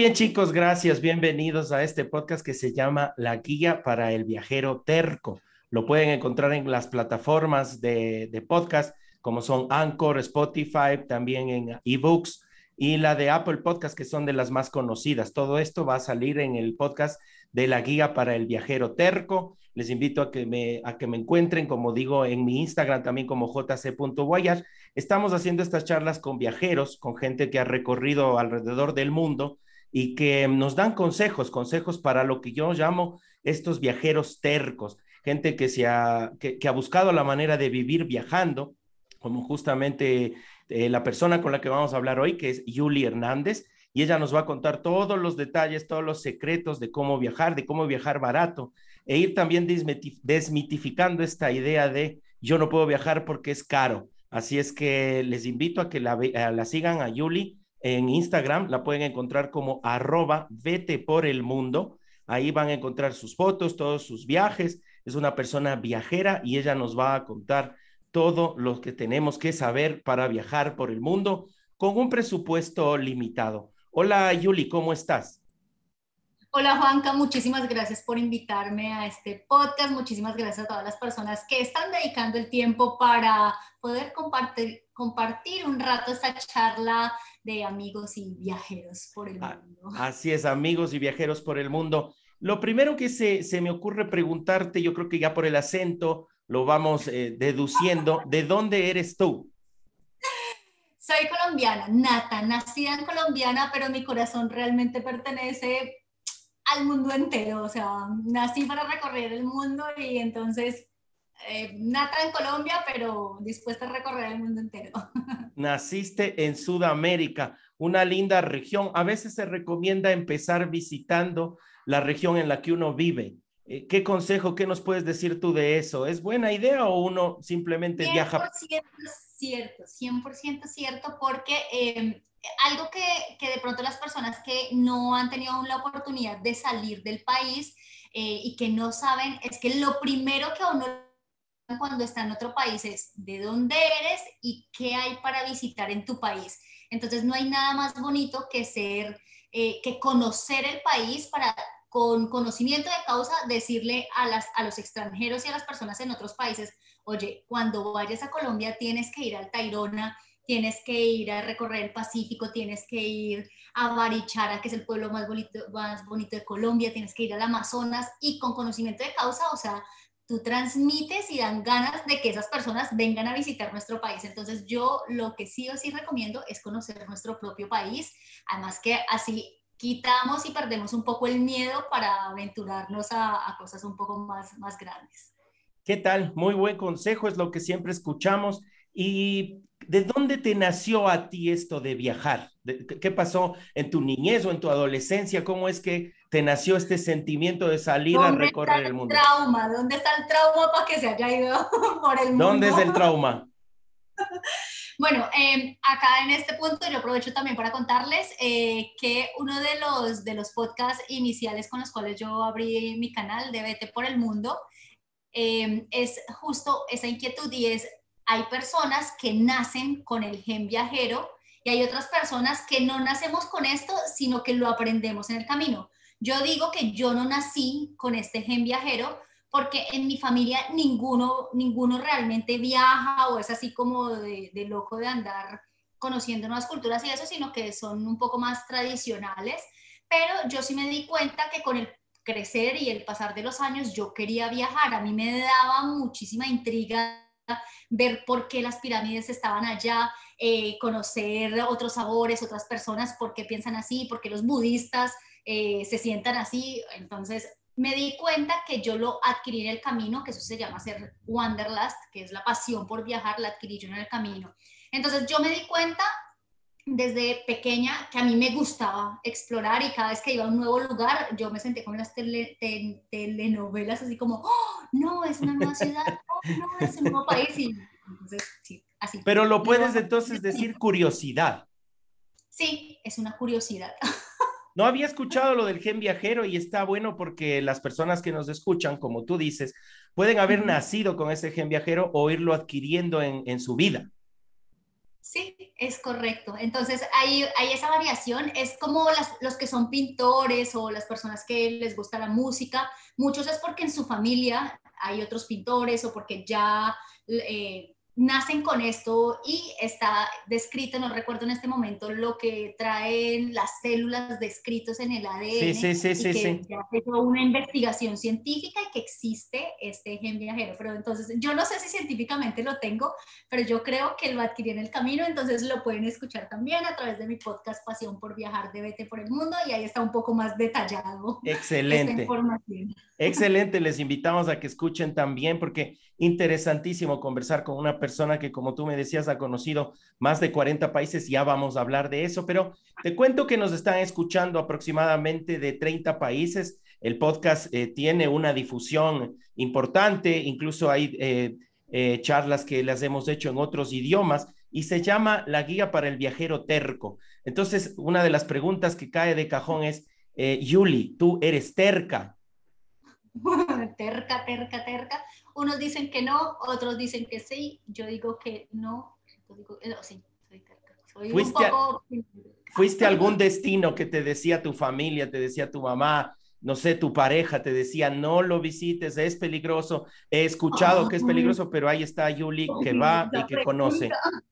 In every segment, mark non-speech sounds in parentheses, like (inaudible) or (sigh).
Bien, chicos, gracias. Bienvenidos a este podcast que se llama La Guía para el Viajero Terco. Lo pueden encontrar en las plataformas de, de podcast como son Anchor, Spotify, también en eBooks y la de Apple Podcast, que son de las más conocidas. Todo esto va a salir en el podcast de la guía para el viajero terco. Les invito a que me, a que me encuentren, como digo, en mi Instagram también como jc.guayas. Estamos haciendo estas charlas con viajeros, con gente que ha recorrido alrededor del mundo y que nos dan consejos, consejos para lo que yo llamo estos viajeros tercos, gente que, se ha, que, ha buscado la manera de vivir viajando, como justamente eh, la persona con la que vamos a hablar hoy, que es Yuli Hernández, y ella nos va a contar todos los detalles, todos los secretos de cómo viajar, de cómo viajar barato, e ir también desmitificando esta idea de yo no puedo viajar porque es caro. Así es que les invito a que la, la sigan a Yuli en Instagram, la pueden encontrar como arroba vete por el mundo. Ahí van a encontrar sus fotos, todos sus viajes. Es una persona viajera y ella nos va a contar todo lo que tenemos que saber para viajar por el mundo con un presupuesto limitado. Hola Yuli, ¿cómo estás? Hola Juanca, muchísimas gracias por invitarme a este podcast. Muchísimas gracias a todas las personas que están dedicando el tiempo para poder compartir, compartir un rato esta charla de amigos y viajeros por el ah, mundo. Así es, amigos y viajeros por el mundo. Lo primero que se, se me ocurre preguntarte, yo creo que ya por el acento lo vamos eh, deduciendo, ¿de dónde eres tú? Soy colombiana, nata, nacida en colombiana, pero mi corazón realmente pertenece al mundo entero, o sea, nací para recorrer el mundo y entonces eh, nata en Colombia, pero dispuesta a recorrer el mundo entero. (laughs) Naciste en Sudamérica, una linda región. A veces se recomienda empezar visitando la región en la que uno vive. Eh, ¿Qué consejo, qué nos puedes decir tú de eso? ¿Es buena idea o uno simplemente 100% viaja? cierto, 100% cierto, porque em, algo que, que, de pronto las personas que no han tenido aún la oportunidad de salir del país eh, y que no saben, es que lo primero que uno cuando está en otro país es de dónde eres y qué hay para visitar en tu país. Entonces no hay nada más bonito que ser, eh, que conocer el país para con conocimiento de causa decirle a, las, a los extranjeros y a las personas en otros países, oye, cuando vayas a Colombia tienes que ir al Tairona, tienes que ir a recorrer el Pacífico, tienes que ir a Barichara, que es el pueblo más bonito, más bonito de Colombia, tienes que ir al Amazonas y con conocimiento de causa, o sea, tú transmites y dan ganas de que esas personas vengan a visitar nuestro país. Entonces yo lo que sí o sí recomiendo es conocer nuestro propio país, además que así quitamos y perdemos un poco el miedo para aventurarnos a, cosas un poco más, más grandes. ¿Qué tal? Muy buen consejo, es lo que siempre escuchamos. ¿Y de dónde te nació a ti esto de viajar? ¿Qué pasó en tu niñez o en tu adolescencia? ¿Cómo es que te nació este sentimiento de salir a recorrer el mundo? Trauma, ¿dónde está el trauma para que se haya ido (laughs) por el mundo? ¿Dónde es el trauma? (laughs) Bueno, em, acá en este punto yo aprovecho también para contarles eh, que uno de los, de los podcasts iniciales con los cuales yo abrí mi canal de Vete por el Mundo em, es justo esa inquietud y es, hay personas que nacen con el gen viajero y hay otras personas que no nacemos con esto, sino que lo aprendemos en el camino. Yo digo que yo no nací con este gen viajero porque en mi familia ninguno, ninguno realmente viaja o es así como de, loco de andar conociendo nuevas culturas y eso, sino que son un poco más tradicionales. Pero yo sí me di cuenta que con el crecer y el pasar de los años yo quería viajar. A mí me daba muchísima intriga ver por qué las pirámides estaban allá, eh, conocer otros sabores, otras personas, por qué piensan así, por qué los budistas eh, se sientan así. Entonces me di cuenta que yo lo adquirí en el camino, que eso se llama ser wanderlust, que es la pasión por viajar, la adquirí yo en el camino. Entonces yo me di cuenta desde pequeña que a mí me gustaba explorar y cada vez que iba a un nuevo lugar yo me senté con las telenovelas así como, oh, no, es una nueva ciudad, oh, no, es un nuevo (laughs) país. Y entonces, sí, así. Pero lo puedes entonces decir curiosidad. Sí, es una curiosidad. (laughs) No había escuchado lo del gen viajero y está bueno porque las personas que nos escuchan, como tú dices, pueden haber nacido con ese gen viajero o irlo adquiriendo en, en su vida. Sí, es correcto. Entonces, hay, hay esa variación. Es como las, los que son pintores o las personas que les gusta la música. Muchos es porque en su familia hay otros pintores o porque ya eh, nacen con esto y está descrito, no recuerdo en este momento, lo que traen las células descritos en el ADN. Sí, sí, sí, sí. sí. una investigación científica y que existe este gen viajero. Pero entonces, yo no sé si científicamente lo tengo, pero yo creo que lo adquirí en el camino, entonces lo pueden escuchar también a través de mi podcast Pasión por Viajar de Vete por el Mundo y ahí está un poco más detallado. Excelente. Esta información. Excelente, les invitamos a que escuchen también porque interesantísimo conversar con una persona que, como tú me decías, ha conocido más de 40 países. Ya vamos a hablar de eso, pero te cuento que nos están escuchando aproximadamente de 30 países. El podcast eh, tiene una difusión importante, incluso hay eh, eh, charlas que las hemos hecho en otros idiomas y se llama La Guía para el Viajero Terco. Entonces, una de las preguntas que cae de cajón es, Yuli, tú eres terca. (laughs) terca, terca, terca. Unos dicen que no, otros dicen que sí. Yo digo que no. Digo, no eh, sí, soy terca. Soy ¿Fuiste, un poco... a, ¿Fuiste algún destino que te decía tu familia, te decía tu mamá, no sé, tu pareja te decía, no lo visites, es peligroso. He escuchado que es peligroso, pero ahí está Yuli que va y que conoce. (laughs)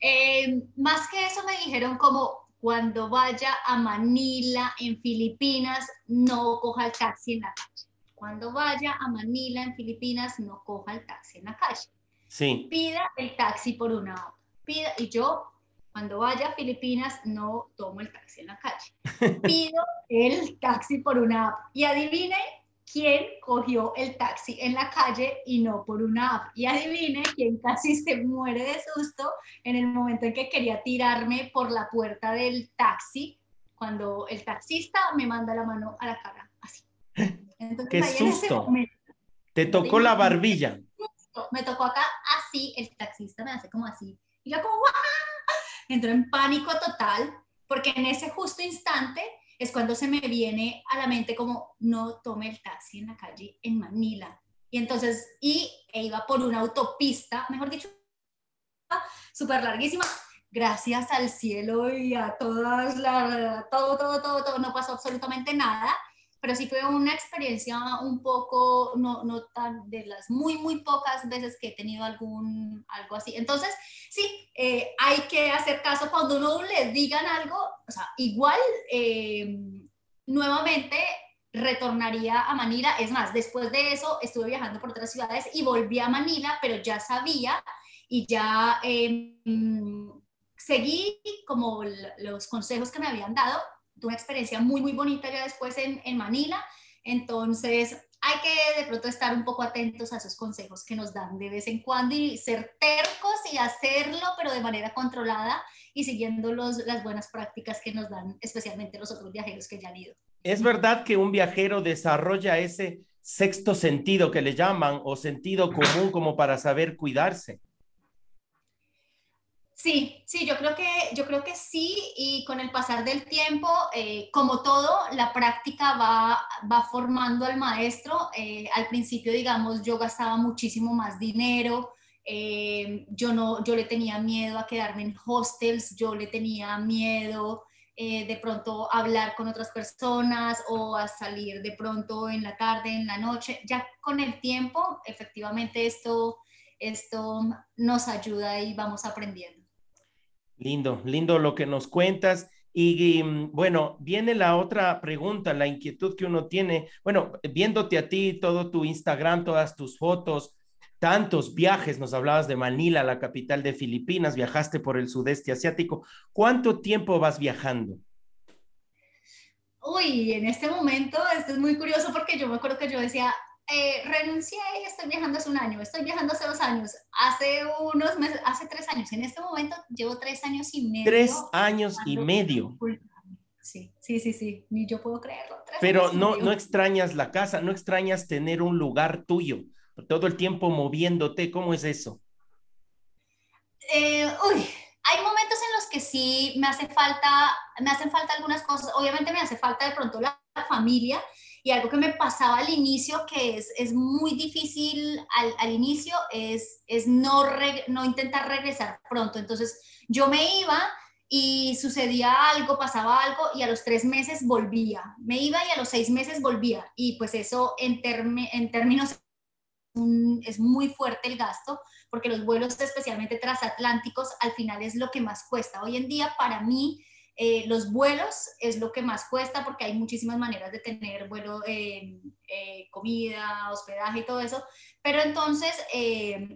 Eh, más que eso me dijeron como, cuando vaya a Manila, en Filipinas, no coja el taxi en la calle cuando vaya a Manila, en Filipinas, no coja el taxi en la calle. Sí. Pida el taxi por una hora. Pida, y yo, cuando vaya a Filipinas, no tomo el taxi en la calle. (laughs) Pido el taxi por una app. Y adivine quién cogió el taxi en la calle y no por una app. Y adivine quién casi se muere de susto en el momento en que quería tirarme por la puerta del taxi, cuando el taxista me manda la mano a la cara, así. Qué susto. Te tocó la barbilla. Me tocó acá así, el taxista me hace como así. Y yo como, ¡Wah! Entro en pánico total, porque en ese justo instante es cuando se me viene a la mente como, no tome el taxi en la calle en Manila. Y entonces, y e iba por una autopista, mejor dicho, súper larguísima, gracias al cielo y a todas las, todo, todo, todo, todo, no pasó absolutamente nada pero sí fue una experiencia un poco, no, no tan de las muy, muy pocas veces que he tenido algún, algo así. Entonces, sí, eh, hay que hacer caso cuando uno le digan algo, o sea, igual, eh, nuevamente retornaría a Manila. Es más, después de eso estuve viajando por otras ciudades y volví a Manila, pero ya sabía y ya em, seguí como los consejos que me habían dado tuve una experiencia muy, muy bonita ya después en, en Manila. Entonces, hay que de pronto estar un poco atentos a esos consejos que nos dan de vez en cuando y ser tercos y hacerlo, pero de manera controlada y siguiendo los, las buenas prácticas que nos dan especialmente los otros viajeros que ya han ido. Es verdad que un viajero desarrolla ese sexto sentido que le llaman o sentido común como para saber cuidarse. Sí, sí, yo creo que, yo creo que sí, y con el pasar del tiempo, eh, como todo, la práctica va, va formando al maestro. Eh, al principio, digamos, yo gastaba muchísimo más dinero, eh, yo, no, yo le tenía miedo a quedarme en hostels, yo le tenía miedo de pronto a hablar con otras personas o a salir de pronto en la tarde, en la noche. Ya con el tiempo, efectivamente, esto, esto nos ayuda y vamos aprendiendo. Lindo, lindo lo que nos cuentas. Y, mm, bueno, viene la otra pregunta, la inquietud que uno tiene. Bueno, viéndote a ti, todo tu Instagram, todas tus fotos, tantos viajes, nos hablabas de Manila, la capital de Filipinas, viajaste por el sudeste asiático. ¿Cuánto tiempo vas viajando? Uy, en este momento, esto es muy curioso porque yo me acuerdo que yo decía, eh, renuncié y estoy viajando hace un año, estoy viajando hace dos años, hace unos meses, hace tres años. En este momento llevo tres años y medio. Tres años y medio. Sí, sí, sí, sí, ni yo puedo creerlo. Pero no, no extrañas la casa, no extrañas tener un lugar tuyo, todo el tiempo moviéndote, ¿cómo es eso? Eh, uy, hay momentos en los que sí me hace falta, me hacen falta algunas cosas. Obviamente me hace falta de pronto la, familia y algo que me pasaba al inicio, que es, es muy difícil al, al inicio, es, es no, no intentar regresar pronto. Entonces yo me iba y sucedía algo, pasaba algo y a los tres meses volvía. Me iba y a los seis meses volvía. Y pues eso en, en términos es muy fuerte el gasto porque los vuelos especialmente transatlánticos al final es lo que más cuesta. Hoy en día para mí eh, los vuelos es lo que más cuesta porque hay muchísimas maneras de tener vuelo, eh, eh, comida, hospedaje y todo eso. Pero entonces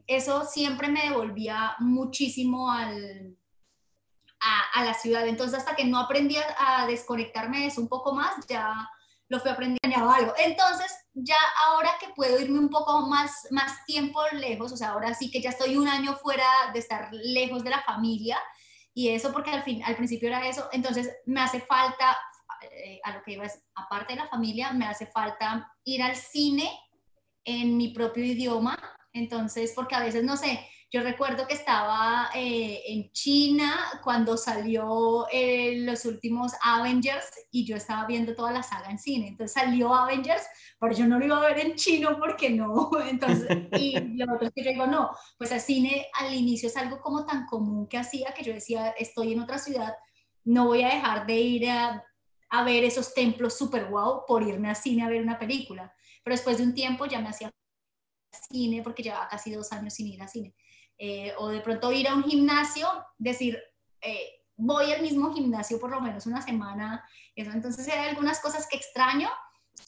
eso siempre me devolvía muchísimo al, a, la ciudad. Entonces hasta que no aprendí a, desconectarme de eso un poco más, ya lo fui aprendiendo algo. Entonces, ya ahora que puedo irme un poco más, más tiempo lejos, o sea, ahora sí que ya estoy un año fuera de estar lejos de la familia, y eso porque al, fin, al principio era eso, entonces me hace falta, eh, a lo que iba es, aparte de la familia, me hace falta ir al cine en mi propio idioma, entonces, porque a veces, no sé, yo recuerdo que estaba eh, en China cuando salió eh, los últimos Avengers y yo estaba viendo toda la saga en cine. Entonces salió Avengers, pero yo no lo iba a ver en chino porque no. (laughs) Entonces, y (laughs) lo otro que yo digo, no, pues el cine al inicio es algo como tan común que hacía que yo decía, estoy en otra ciudad, no voy a dejar de ir a, a ver esos templos super wow por irme al cine a ver una película. Pero después de un tiempo ya me hacía cine porque llevaba casi dos años sin ir al cine. Eh, o de pronto ir a un gimnasio, decir, eh, voy al mismo gimnasio por lo menos una semana, eso. Entonces hay algunas cosas que extraño,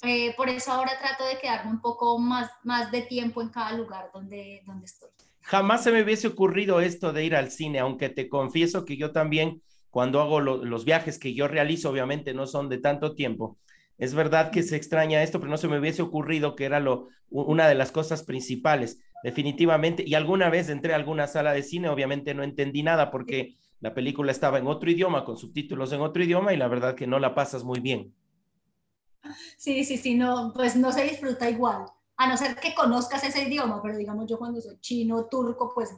eh, por eso ahora trato de quedarme un poco más, más de tiempo en cada lugar donde, donde estoy. Jamás se me hubiese ocurrido esto de ir al cine, aunque te confieso que yo también, cuando hago los viajes que yo realizo, obviamente no son de tanto tiempo, es verdad que se extraña esto, pero no se me hubiese ocurrido que era lo, una de las cosas principales definitivamente. Y alguna vez entré a alguna sala de cine, obviamente no entendí nada porque la película estaba en otro idioma, con subtítulos en otro idioma, y la verdad que no la pasas muy bien. Sí, sí, sí, no, pues no se disfruta igual, a no ser que conozcas ese idioma, pero digamos yo cuando soy chino, turco, pues...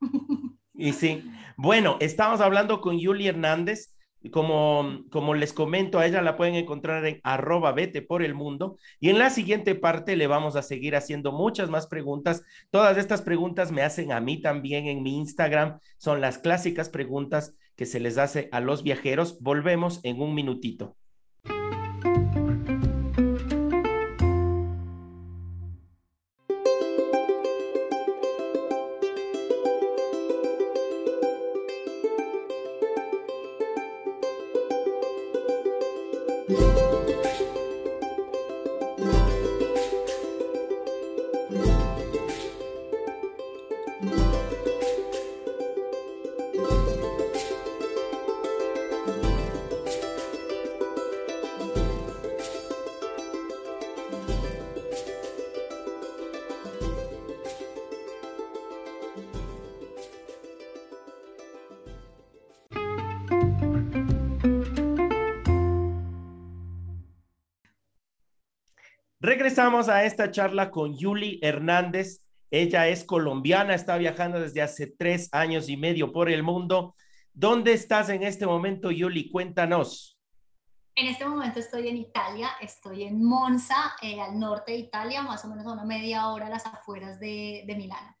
(laughs) Y sí, bueno, estamos hablando con Yuli Hernández, como, como les comento, a ella la pueden encontrar en arroba vete por el mundo. Y en la siguiente parte le vamos a seguir haciendo muchas más preguntas. Todas estas preguntas me hacen a mí también en mi Instagram. Son las clásicas preguntas que se les hace a los viajeros. Volvemos en un minutito. Regresamos a esta charla con Yuli Hernández. Ella es colombiana, está viajando desde hace tres años y medio por el mundo. ¿Dónde estás en este momento, Yuli? Cuéntanos. En este momento estoy en Italia, estoy en Monza, eh, al norte de Italia, más o menos a una media hora a las afueras de, de Milán.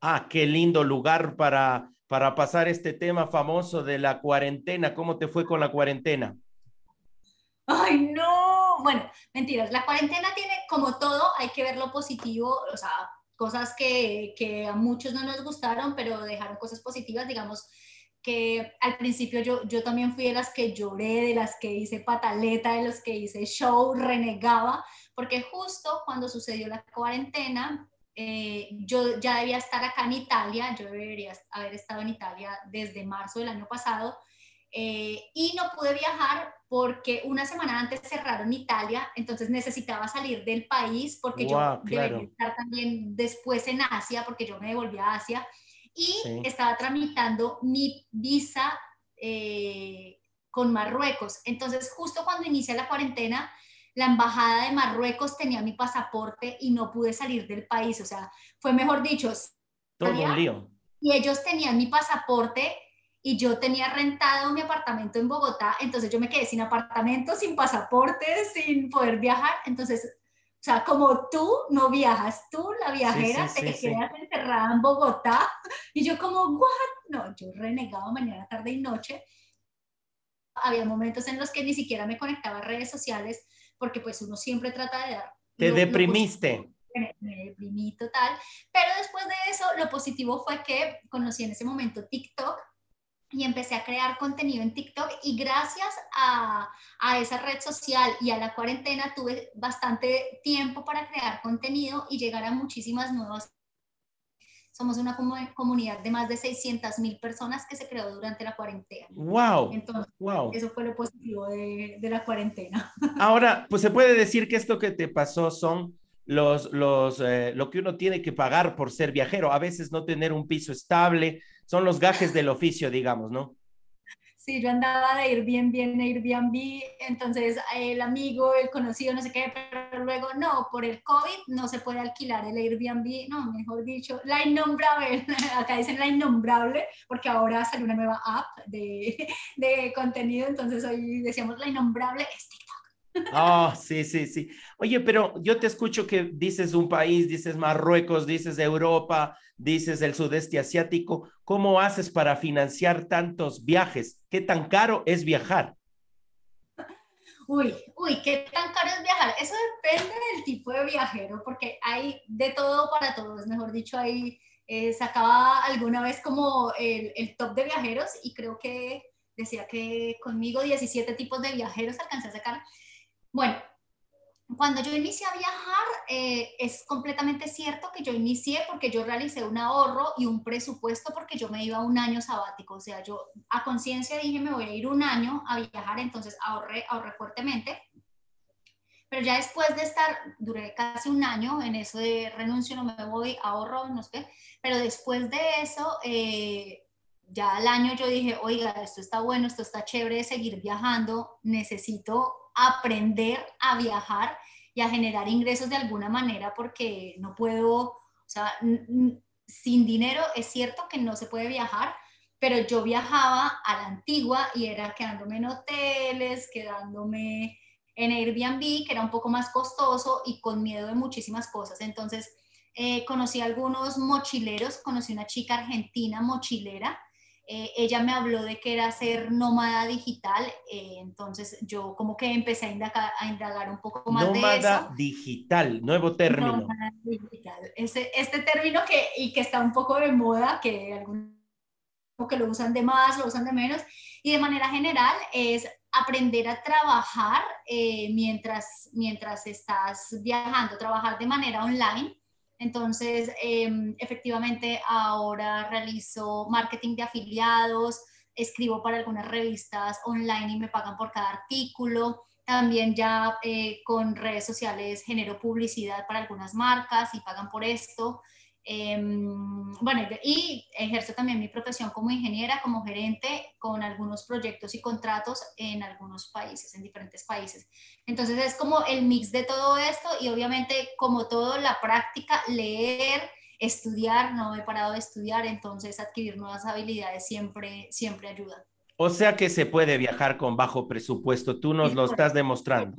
Ah, qué lindo lugar para, para pasar este tema famoso de la cuarentena. ¿Cómo te fue con la cuarentena? Ay, no. Bueno, mentiras. La cuarentena tiene, como todo, hay que ver lo positivo, o sea, cosas que, que a muchos no nos gustaron, pero dejaron cosas positivas, digamos que al principio yo, yo también fui de las que lloré, de las que hice pataleta, de los que hice show, renegaba, porque justo cuando sucedió la cuarentena, eh, yo ya debía estar acá en Italia, yo debería haber estado en Italia desde marzo del año pasado, eh, y no pude viajar porque una semana antes cerraron Italia, entonces necesitaba salir del país porque yo debería estar también después en Asia, porque yo me devolví a Asia y estaba tramitando mi visa eh, con Marruecos. Entonces, justo cuando inicia la cuarentena, la embajada de Marruecos tenía mi pasaporte y no pude salir del país. O sea, fue mejor dicho. Todo un lío. Y ellos tenían mi pasaporte y yo tenía rentado mi apartamento en Bogotá, entonces yo me quedé sin apartamento, sin pasaporte, sin poder viajar. Entonces, o sea, como tú no viajas, tú la viajera te quedas encerrada en Bogotá y yo como, ¿what? No, yo renegaba mañana, tarde y noche. Había momentos en los que ni siquiera me conectaba a redes sociales porque pues uno siempre trata de dar... Te deprimiste. me, me, deprimí total, pero después de eso lo positivo fue que conocí en ese momento TikTok y empecé a crear contenido en TikTok y gracias a, a, esa red social y a la cuarentena tuve bastante tiempo para crear contenido y llegar a muchísimas nuevas. Somos una comunidad de más de 600 mil personas que se creó durante la cuarentena. ¡Wow! Entonces, wow. eso fue lo positivo de, de la cuarentena. (laughs) Ahora, pues se puede decir que esto que te pasó son los, los, eh, lo que uno tiene que pagar por ser viajero, a veces no tener un piso estable, son los gajes del oficio, digamos, ¿no? Sí, yo andaba de Airbnb en Airbnb, entonces el amigo, el conocido, no sé qué, pero luego no, por el COVID no se puede alquilar el Airbnb, no, mejor dicho, la innombrable, (laughs) acá dicen la innombrable, porque ahora salió una nueva app de, (laughs) de contenido, entonces hoy decíamos la innombrable. Oh, sí, sí, sí. Oye, pero yo te escucho que dices un país, dices Marruecos, dices Europa, dices el sudeste asiático. ¿Cómo haces para financiar tantos viajes? ¿Qué tan caro es viajar? (laughs) Uy, uy, ¿qué tan caro es viajar? Eso depende del tipo de viajero, porque hay de todo para todos, mejor dicho, ahí eh, sacaba alguna vez como el, el top de viajeros y creo que decía que conmigo 17 tipos de viajeros alcancé a sacar. Bueno, cuando yo inicié a viajar, eh, es completamente cierto que yo inicié porque yo realicé un ahorro y un presupuesto porque yo me iba un año sabático. O sea, yo a conciencia dije, me voy a ir un año a viajar, entonces ahorré, ahorré fuertemente. Pero ya después de estar, duré casi un año en eso de renuncio, no me voy, ahorro, no sé, pero después de eso, eh, ya al año yo dije, oiga, esto está bueno, esto está chévere de seguir viajando, necesito aprender a viajar y a generar ingresos de alguna manera porque no puedo, o sea, sin dinero es cierto que no se puede viajar, pero yo viajaba a la antigua y era quedándome en hoteles, quedándome en Airbnb, que era un poco más costoso y con miedo de muchísimas cosas. Entonces, eh, conocí a algunos mochileros, conocí una chica argentina mochilera eh, ella me habló de que era ser nómada digital, eh, entonces yo como que empecé a indagar, un poco más nómada de eso. Nómada digital, nuevo término. Nómada digital, este término que, y que está un poco de moda, que algunos que lo usan de más, lo usan de menos, y de manera general es aprender a trabajar eh, mientras, mientras estás viajando, trabajar de manera online entonces, em, efectivamente, ahora realizo marketing de afiliados, escribo para algunas revistas online y me pagan por cada artículo. También ya eh, con redes sociales genero publicidad para algunas marcas y pagan por esto. Em, bueno, y ejerzo también mi profesión como ingeniera, como gerente, con algunos proyectos y contratos en algunos países, en diferentes países. Entonces es como el mix de todo esto y obviamente como todo la práctica, leer, estudiar, no he parado de estudiar, entonces adquirir nuevas habilidades siempre, siempre ayuda. O sea que se puede viajar con bajo presupuesto, tú nos lo estás demostrando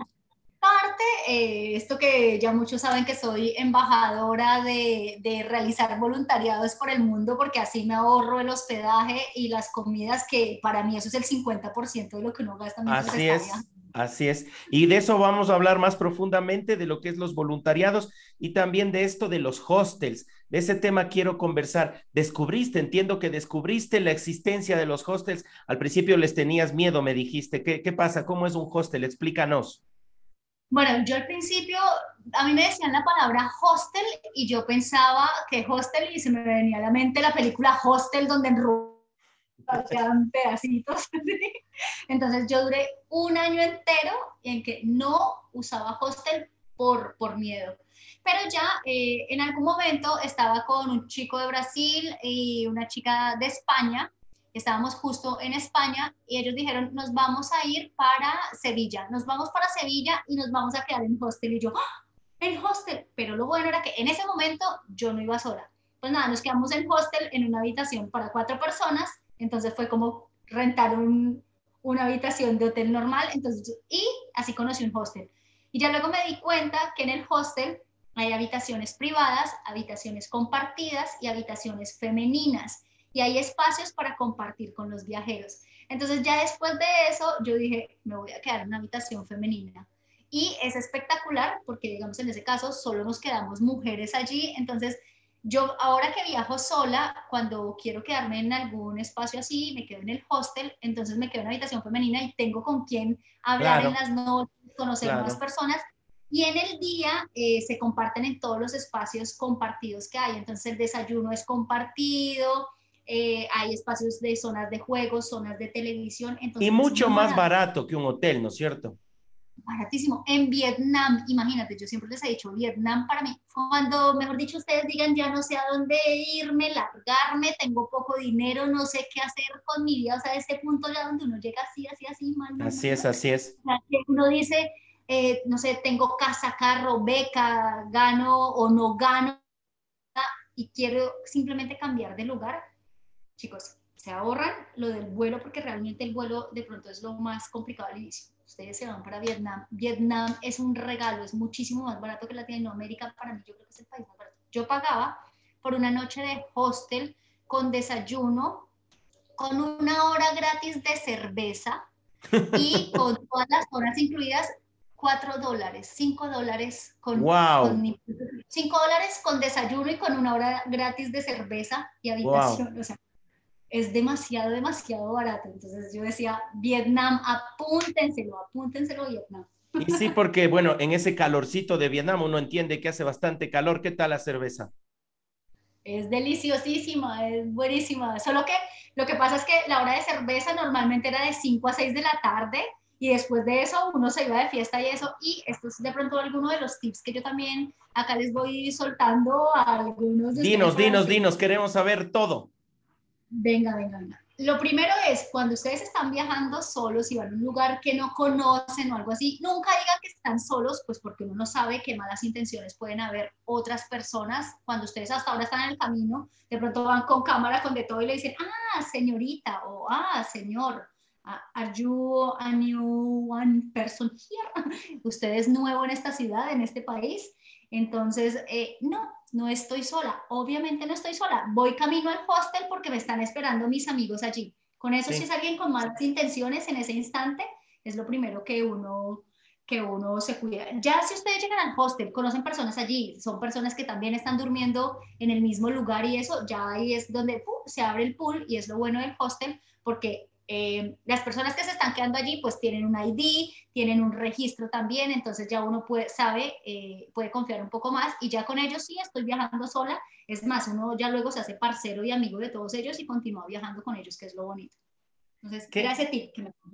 parte, eh, esto que ya muchos saben que soy embajadora de, de, realizar voluntariados por el mundo, porque así me ahorro el hospedaje y las comidas, que para mí eso es el 50% de lo que uno gasta. Así es. Así es. Y de eso vamos a hablar más profundamente, de lo que es los voluntariados y también de esto de los hostels. De ese tema quiero conversar. Descubriste, entiendo que descubriste la existencia de los hostels. Al principio les tenías miedo, me dijiste. ¿Qué, qué pasa? ¿Cómo es un hostel? Explícanos. Bueno, yo al principio, a mí me decían la palabra hostel y yo pensaba que hostel y se me venía a la mente la película Hostel donde en quedan pedacitos. (laughs) Entonces yo duré un año entero en que no usaba hostel por, por miedo. Pero ya eh, en algún momento estaba con un chico de Brasil y una chica de España. Estábamos justo en España y ellos dijeron, nos vamos a ir para Sevilla, nos vamos para Sevilla y nos vamos a quedar en hostel. Y yo, ¡Ah! en hostel. Pero lo bueno era que en ese momento yo no iba sola. Pues nada, nos quedamos en hostel en una habitación para cuatro personas. Entonces fue como rentar una habitación de hotel normal. Entonces, y así conocí un hostel. Y ya luego me di cuenta que en el hostel hay habitaciones privadas, habitaciones compartidas y habitaciones femeninas. Y hay espacios para compartir con los viajeros. Entonces ya después de eso yo dije, me voy a quedar en una habitación femenina. Y es espectacular porque, digamos, en ese caso solo nos quedamos mujeres allí. Entonces, yo ahora que viajo sola, cuando quiero quedarme en algún espacio así, me quedo en el hostel, entonces me quedo en una habitación femenina y tengo con quién hablar en las noches, conocer nuevas personas. Y en el día eh, se comparten en todos los espacios compartidos que hay. Entonces el desayuno es compartido, eh, hay espacios de zonas de juegos, zonas de televisión. y mucho más barato que un hotel, ¿no es cierto? baratísimo. En Vietnam, imagínate, yo siempre les he dicho, Vietnam para mí, cuando, mejor dicho, ustedes digan, ya no sé a dónde irme, largarme, tengo poco dinero, no sé qué hacer con mi vida, o sea, ese punto ya donde uno llega así, así, así, mal. Así es, así es. Uno dice, eh, no sé, tengo casa, carro, beca, gano o no gano, y quiero simplemente cambiar de lugar, chicos, se ahorran lo del vuelo porque realmente el vuelo de pronto es lo más complicado al inicio ustedes se van para Vietnam, Vietnam es un regalo, es muchísimo más barato que Latinoamérica, para mí yo creo que es el país más barato. Yo pagaba por una noche de hostel con desayuno, con una hora gratis de cerveza (laughs) y con todas las horas incluidas, 4 dólares, 5 dólares con, wow. 5 dólares con desayuno y con una hora gratis de cerveza y habitación. O sea, es demasiado, demasiado barato. Entonces yo decía, Vietnam, apúntenselo, apúntenselo Vietnam. Y sí, porque bueno, en ese calorcito de Vietnam uno entiende que hace bastante calor. ¿Qué tal la cerveza? Es deliciosísima, es buenísima. Solo que lo que pasa es que la hora de cerveza normalmente era de 5 a 6 de la tarde y después de eso uno se iba de fiesta y eso. Y esto es de pronto alguno de los tips que yo también acá les voy soltando a algunos. dinos, dinos, dinos, queremos saber todo. Venga, venga, venga. Lo primero es, cuando ustedes están viajando solos y van a un lugar que no conocen o algo así, nunca digan que están solos, pues porque uno no sabe qué malas intenciones pueden haber otras personas. Cuando ustedes hasta ahora están en el camino, de pronto van con cámara, con de todo y le dicen, ah, señorita, o ah, señor, are you a new one person here? (laughs) ¿Usted es nuevo en esta ciudad, en este país? Entonces, eh, no, no estoy sola. Obviamente no estoy sola. Voy camino al hostel porque me están esperando mis amigos allí. Con eso, si es alguien con malas intenciones en ese instante, es lo primero que uno que uno se cuida. Ya si ustedes llegan al hostel, conocen personas allí, son personas que también están durmiendo en el mismo lugar y eso, ya ahí es donde se abre el pool y es lo bueno del hostel porque eh, las personas que se están quedando allí pues tienen un ID, tienen un registro también, entonces ya uno puede, sabe, eh, puede confiar un poco más y ya con ellos sí estoy viajando sola, es más, uno ya luego se hace parcero y amigo de todos ellos y continúa viajando con ellos, que es lo bonito. Entonces, ¿Qué, ese tip.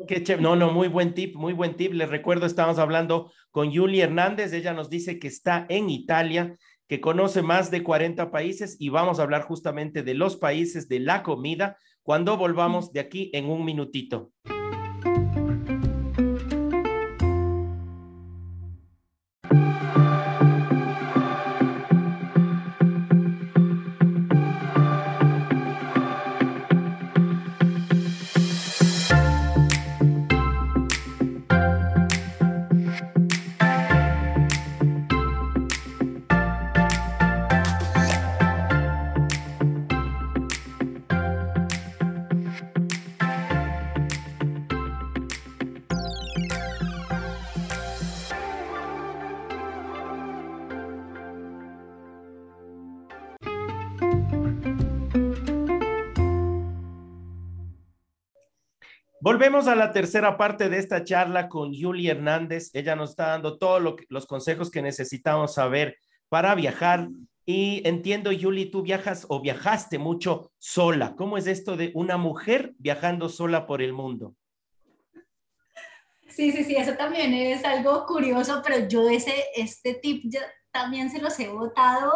Que no, no, muy buen tip, muy buen tip. Les recuerdo, estamos hablando con Julie Hernández, ella nos dice que está en Italia, que conoce más de 40 países y vamos a hablar justamente de los países, de la comida, cuando volvamos de aquí en un minutito. Volvemos a la tercera parte de esta charla con Julie Hernández. Ella nos está dando todos los consejos que necesitamos saber para viajar Y entiendo, Yuli, tú viajas o viajaste mucho sola. ¿Cómo es esto de una mujer viajando sola por el mundo? Sí, sí, sí, eso también es algo curioso, pero yo ese, este tip ya también se los he votado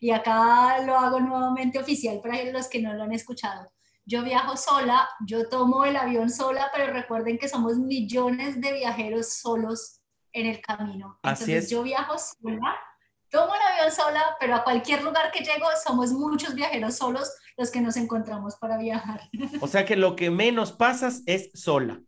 y acá lo hago nuevamente oficial para los que no lo han escuchado. Yo viajo sola, yo tomo el avión sola, pero recuerden que somos millones de viajeros solos en el camino. Entonces Así es. yo viajo sola, tomo el avión sola, pero a cualquier lugar que llego somos muchos viajeros solos los que nos encontramos para viajar. O sea que lo que menos pasas es sola.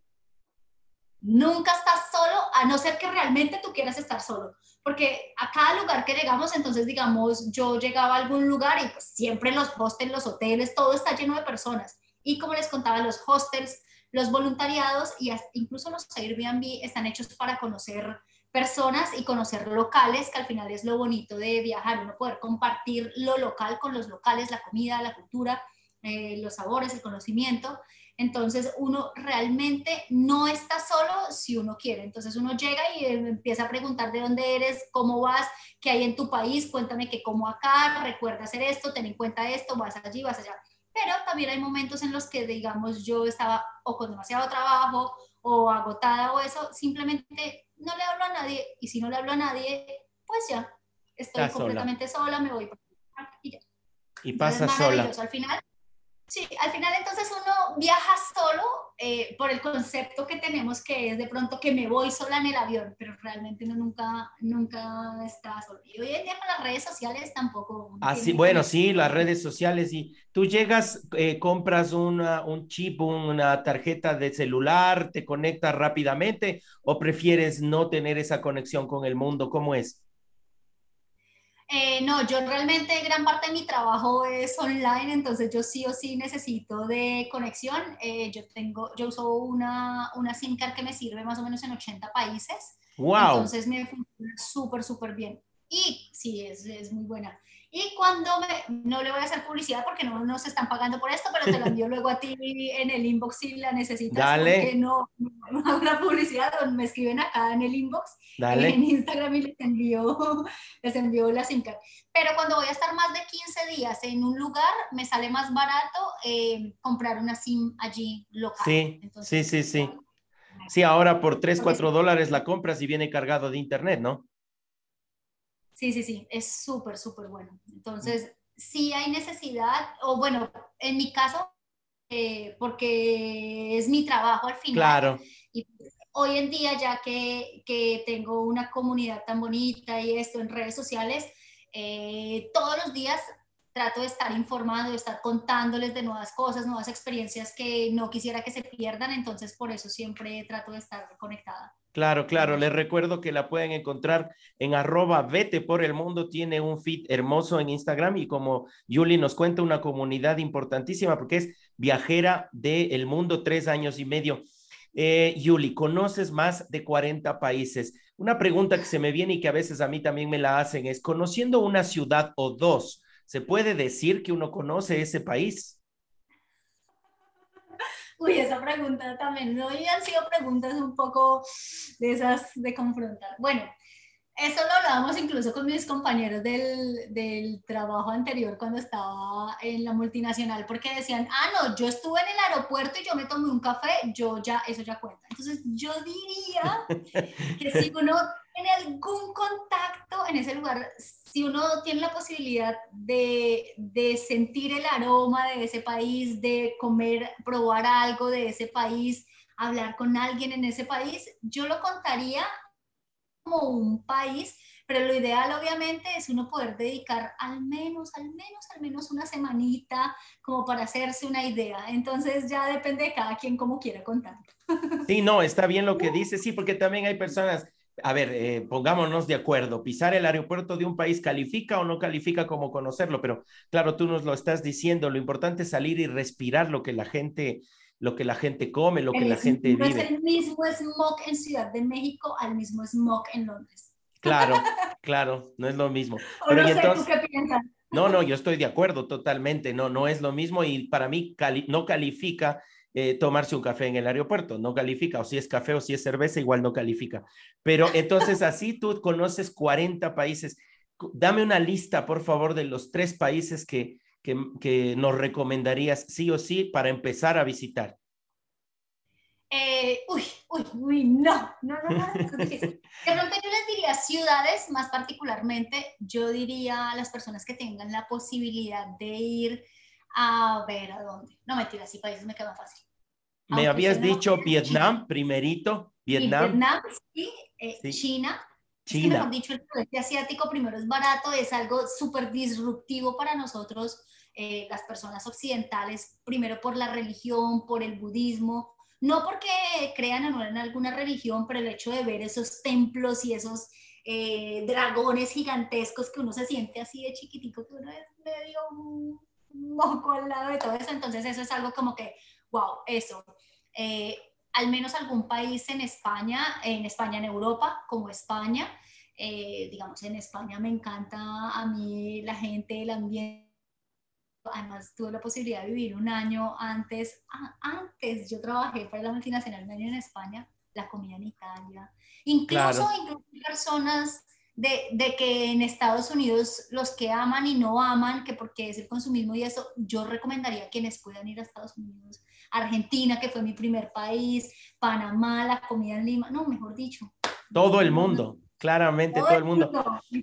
Nunca estás solo, a no ser que realmente tú quieras estar solo. Porque a cada lugar que llegamos, entonces digamos, yo llegaba a algún lugar y pues siempre los hostels, los hoteles, todo está lleno de personas. Y como les contaba, los hostels, los voluntariados y incluso los Airbnb están hechos para conocer personas y conocer locales, que al final es lo bonito de viajar, uno poder compartir lo local con los locales, la comida, la cultura, eh, los sabores, el conocimiento. Entonces uno realmente no está solo si uno quiere. Entonces uno llega y empieza a preguntar de dónde eres, cómo vas, qué hay en tu país, cuéntame qué como acá, recuerda hacer esto, ten en cuenta esto, vas allí, vas allá. Pero también hay momentos en los que, digamos, yo estaba o con demasiado trabajo o agotada o eso, simplemente no le hablo a nadie y si no le hablo a nadie, pues ya, estoy completamente sola. me voy y ya. Y pasa sola. Al final Sí, al final entonces uno viaja solo eh, por el concepto que tenemos que es de pronto que me voy sola en el avión, pero realmente uno nunca, nunca está solo. Y hoy en día con las redes sociales tampoco. Así, ah, bueno, sí, las redes sociales y tú llegas, eh, compras una, un chip, una tarjeta de celular, te conectas rápidamente o prefieres no tener esa conexión con el mundo, ¿cómo es? Eh, no, yo realmente gran parte de mi trabajo es online, entonces yo sí o sí necesito de conexión. Eh, yo tengo, yo uso una, una SIM card que me sirve más o menos en 80 países. Wow. Entonces me funciona súper, súper bien. Y sí, es, es muy buena. Y cuando me, no le voy a hacer publicidad porque no nos están pagando por esto, pero te lo envío luego a ti en el inbox si la necesitas. Dale. Porque no, no hago la publicidad, me escriben acá en el inbox, Dale. en Instagram y les envío, les envío la SIM card. Pero cuando voy a estar más de 15 días en un lugar, me sale más barato eh, comprar una SIM allí local. Sí, sí, sí, sí. Sí, ahora por 3, 4 dólares la compras y viene cargado de internet, ¿no? Sí, sí, sí, es súper, súper bueno. Entonces, sí hay necesidad, o bueno, en mi caso, eh, porque es mi trabajo al final. Claro. Y hoy en día, ya que, que tengo una comunidad tan bonita y esto en redes sociales, eh, todos los días trato de estar informando, de estar contándoles de nuevas cosas, nuevas experiencias que no quisiera que se pierdan, entonces por eso siempre trato de estar conectada. Claro, claro. Les recuerdo que la pueden encontrar en arroba vete por el mundo. Tiene un feed hermoso en Instagram y como Yuli nos cuenta, una comunidad importantísima porque es viajera del mundo, tres años y medio. Eh, Yuli, conoces más de 40 países. Una pregunta que se me viene y que a veces a mí también me la hacen es, conociendo una ciudad o dos, ¿se puede decir que uno conoce ese país? Uy, esa pregunta también, hoy han sido preguntas un poco de esas de confrontar. Bueno, eso lo hablábamos incluso con mis compañeros del, del, trabajo anterior cuando estaba en la multinacional, porque decían, ah, no, yo estuve en el aeropuerto y yo me tomé un café, yo ya, eso ya cuenta. Entonces, yo diría (laughs) que si uno tiene algún contacto en ese lugar, si uno tiene la posibilidad de, de, sentir el aroma de ese país, de comer, probar algo de ese país, hablar con alguien en ese país, yo lo contaría como un país, pero lo ideal obviamente es uno poder dedicar al menos, al menos, al menos una semanita como para hacerse una idea. Entonces ya depende de cada quien cómo quiera contar. Sí, no, está bien lo que dice, sí, porque también hay personas a ver, eh, pongámonos de acuerdo, pisar el aeropuerto de un país califica o no califica como conocerlo, pero claro, tú nos lo estás diciendo, lo importante es salir y respirar lo que la gente, lo que la gente come, lo que la gente vive. No es el mismo smog en Ciudad de México al mismo smog en Londres. Claro, (laughs) claro, no es lo mismo. pero no sé, ¿tú qué piensas? No, no, yo estoy de acuerdo totalmente, no, no es lo mismo y para mí no califica eh, tomarse un café en el aeropuerto, no califica, o si es café o si es cerveza, igual no califica. Pero entonces así tú conoces 40 países. dame una lista, por favor, de los tres países que, que, nos recomendarías sí o sí para empezar a visitar. Eh, uy, uy, uy, no, no, no, no, De pronto yo les diría ciudades, más particularmente, yo diría a las personas que tengan la posibilidad de ir a ver a dónde. No, mentira, sí, países me queda fácil. Me habías dicho Vietnam, primerito, Vietnam. Vietnam, sí, eh, China. China. mejor dicho, el sudeste asiático primero es barato, es algo súper disruptivo para nosotros, eh, las personas occidentales, primero por la religión, por el budismo, no porque crean o no en alguna religión, pero el hecho de ver esos templos y esos eh, dragones gigantescos que uno se siente así de chiquitico, que uno es medio moco al lado de todo eso, entonces eso es algo como que, wow, eso. Eh, al menos algún país en España, en España, en Europa, como España. Eh, digamos, en España me encanta a mí la gente, el ambiente. Además, tuve la posibilidad de vivir un año antes. antes yo trabajé para la multinacional un año en España, la comida en Italia. Incluso, incluso personas de, de, que en Estados Unidos los que aman y no aman, que porque es el consumismo y eso, yo recomendaría a quienes puedan ir a Estados Unidos Argentina, que fue mi primer país, Panamá, la comida en Lima, no, mejor dicho. Todo el mundo, claramente todo, el mundo.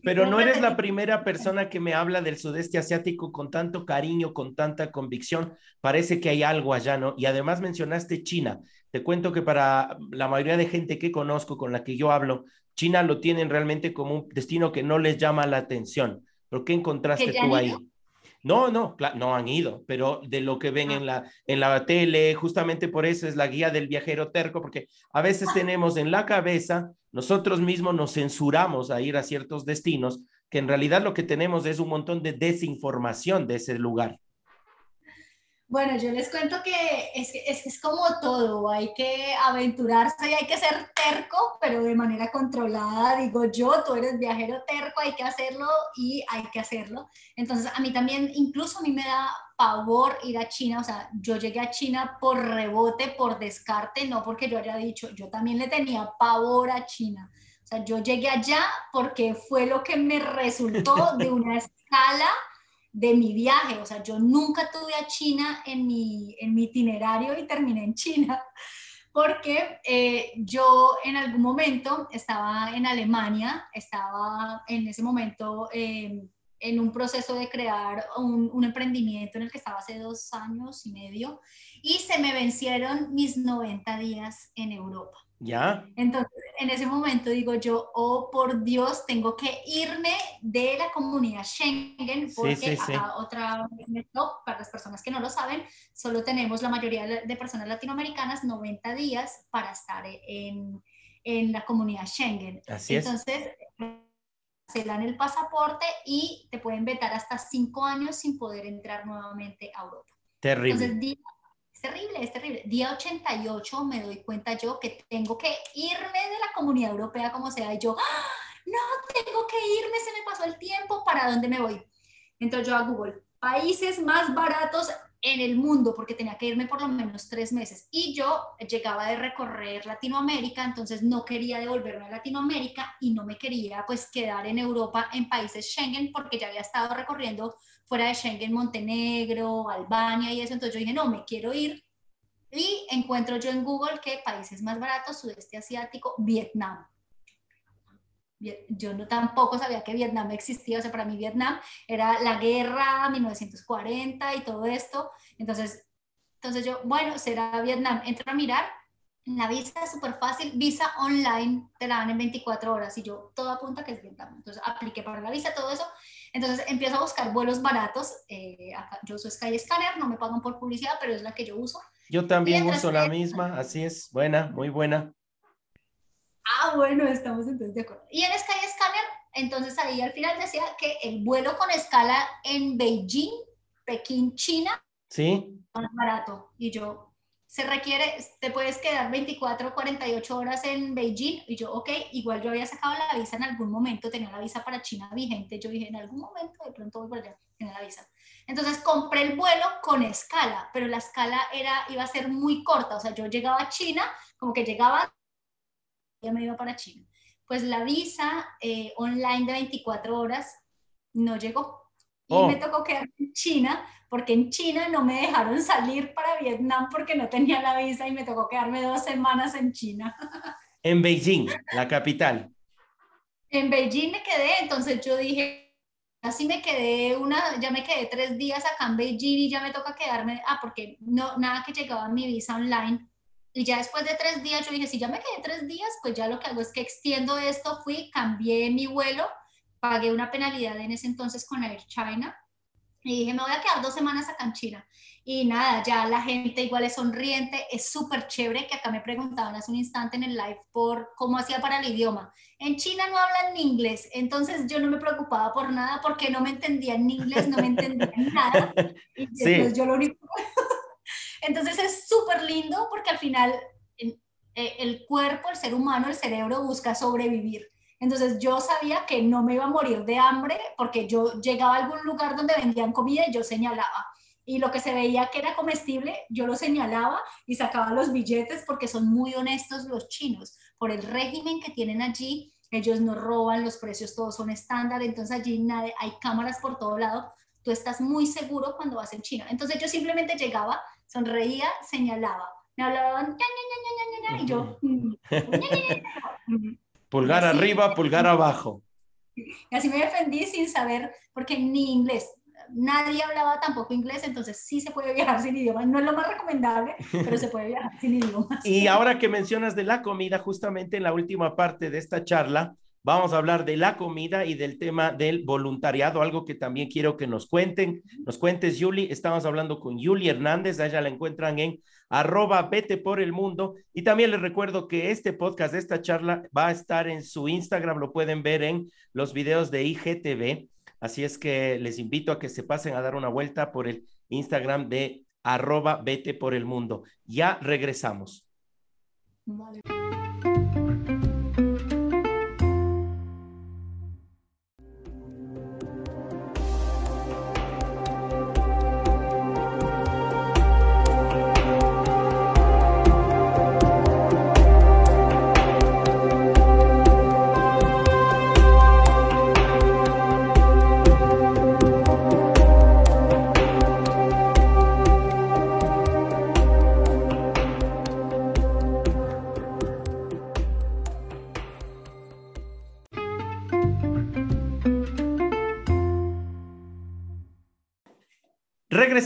Pero no eres la (laughs) primera persona que me habla del sudeste asiático con tanto cariño, con tanta convicción. Parece que hay algo allá, ¿no? Y además mencionaste China. Te cuento que para la mayoría de gente que conozco, con la que yo hablo, China lo tienen realmente como un destino que no les llama la atención. ¿Por qué encontraste tú ahí? No, no, no han ido, pero de lo que ven ah. en, la, en la tele, justamente por eso es la guía del viajero terco, porque a veces ah. tenemos en la cabeza, nosotros mismos nos censuramos a ir a ciertos destinos, que en realidad lo que tenemos es un montón de desinformación de ese lugar. Bueno, yo les cuento que es, es, es, como todo, hay que aventurarse y hay que ser terco, pero de manera controlada, digo yo, tú eres viajero terco, hay que hacerlo y hay que hacerlo. Entonces, a mí también, incluso a mí me da pavor ir a China, o sea, yo llegué a China por rebote, por descarte, no porque yo haya dicho, yo también le tenía pavor a China. O sea, yo llegué allá porque fue lo que me resultó de una (laughs) escala de mi viaje. O sea, yo nunca tuve a China en mi, en mi itinerario y terminé en China (laughs) porque eh, yo en algún momento estaba en Alemania, estaba en ese momento em, en un proceso de crear un, un, emprendimiento en el que estaba hace dos años y medio y se me vencieron mis 90 días en Europa. ¿Ya? Entonces, en ese momento digo yo, oh, por Dios, tengo que irme de la comunidad Schengen, porque otra para las personas que no lo saben, solo tenemos la mayoría de personas latinoamericanas 90 días para estar en, en la comunidad Schengen. Así Entonces, se dan el pasaporte y te pueden vetar hasta cinco años sin poder entrar nuevamente a Europa. Terrible. Entonces, es terrible, es terrible. Día 88 me doy cuenta yo que tengo que irme de la comunidad europea como sea. Y yo, ¡Ah! no, tengo que irme, se me pasó el tiempo, ¿para dónde me voy? Entro yo a Google, países más baratos en el mundo, porque tenía que irme por lo menos tres meses. Y yo llegaba de recorrer Latinoamérica, entonces no quería devolverme a Latinoamérica y no me quería pues quedar en Europa, en países Schengen, porque ya había estado recorriendo fuera de Schengen, Montenegro, Albania y eso. Entonces yo dije, no, me quiero ir. Y encuentro yo en Google que países más baratos, sudeste asiático, Vietnam. Yo no tampoco sabía que Vietnam existía, o sea, para mí Vietnam era la guerra 1940 y todo esto. Entonces, entonces yo, bueno, será Vietnam. Entro a mirar, la visa es súper fácil, visa online te la dan en 24 horas y yo todo apunta que es Vietnam. Entonces apliqué para la visa, todo eso entonces empiezo a buscar vuelos baratos. Eh, yo uso Skyscanner, no me pagan por publicidad, pero es la que yo uso. Yo también uso la misma, así es, buena, muy buena. Ah, bueno, estamos entonces de acuerdo. Y en Skyscanner, entonces ahí al final decía que el vuelo con escala en Beijing, Pekín, China, sí. más barato. Y yo, se requiere, te puedes quedar 24, 48 horas en Beijing. Y yo, ok, igual yo había sacado la visa en algún momento, tenía la visa para China vigente. Yo dije, en algún momento de pronto voy para allá, tenía la visa. Entonces compré el vuelo con escala, pero la escala era, iba a ser muy corta. O sea, yo llegaba a China, como que llegaba, ya me iba para China. Pues la visa eh, online de 24 horas no llegó. Y Oh. me tocó quedar en China, porque en China no me dejaron salir para Vietnam porque no tenía la visa y me tocó quedarme dos semanas en China. En Beijing, la capital. En Beijing me quedé, entonces yo dije, así me quedé una, ya me quedé tres días acá en Beijing y ya me toca quedarme, ah, porque no, nada que llegaba mi visa online. Y ya después de tres días yo dije, si ya me quedé tres días, pues ya lo que hago es que extiendo esto, fui, cambié mi vuelo, pagué una penalidad en ese entonces con Air China y dije, me voy a quedar dos semanas acá en China. Y nada, ya la gente igual es sonriente, es súper chévere, que acá me preguntaban hace un instante en el live por cómo hacía para el idioma. En China no hablan inglés, entonces yo no me preocupaba por nada porque no me entendían ni inglés, no me entendían nada. Y (laughs) Sí. entonces yo lo único... (laughs) Entonces es súper lindo porque al final en- eh, el cuerpo, el ser humano, el cerebro busca sobrevivir. Entonces yo sabía que no me iba a morir de hambre porque yo llegaba a algún lugar donde vendían comida y yo señalaba. Y lo que se veía que era comestible, yo lo señalaba y sacaba los billetes porque son muy honestos los chinos. Por el régimen que tienen allí, ellos no roban, los precios todos son estándar, entonces allí nadie, hay cámaras por todo lado. Tú estás muy seguro cuando vas en China. Entonces yo simplemente llegaba, sonreía, señalaba. Me hablaban, "ña, ña, ña, ña, ña, ña", y yo, (laughs) Pulgar así- arriba, pulgar abajo. Y así me defendí sin saber, porque ni inglés, nadie hablaba tampoco inglés, entonces sí se puede viajar sin idioma. No es lo más recomendable, pero se puede viajar sin idioma. (laughs) Y ahora que mencionas de la comida, justamente en la última parte de esta charla, vamos a hablar de la comida y del tema del voluntariado, algo que también quiero que nos cuenten. Nos cuentes, Yuli. Estamos hablando con Yuli Hernández, a ella la encuentran en arroba vete por el mundo. Y también les recuerdo que este podcast, esta charla, va a estar en su Instagram, lo pueden ver en los videos de IGTV. Así es que les invito a que se pasen a dar una vuelta por el Instagram de arroba vete por el mundo. Ya regresamos.